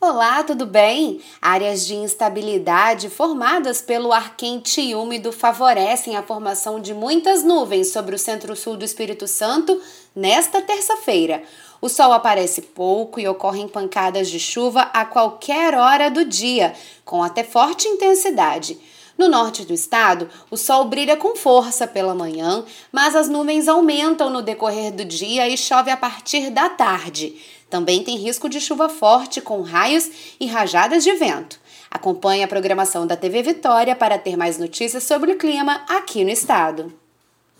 Olá, tudo bem? Áreas de instabilidade formadas pelo ar quente e úmido favorecem a formação de muitas nuvens sobre o centro-sul do Espírito Santo nesta terça-feira. O sol aparece pouco e ocorrem pancadas de chuva a qualquer hora do dia, com até forte intensidade. No norte do estado, o sol brilha com força pela manhã, mas as nuvens aumentam no decorrer do dia e chove a partir da tarde. Também tem risco de chuva forte com raios e rajadas de vento. Acompanhe a programação da TV Vitória para ter mais notícias sobre o clima aqui no estado.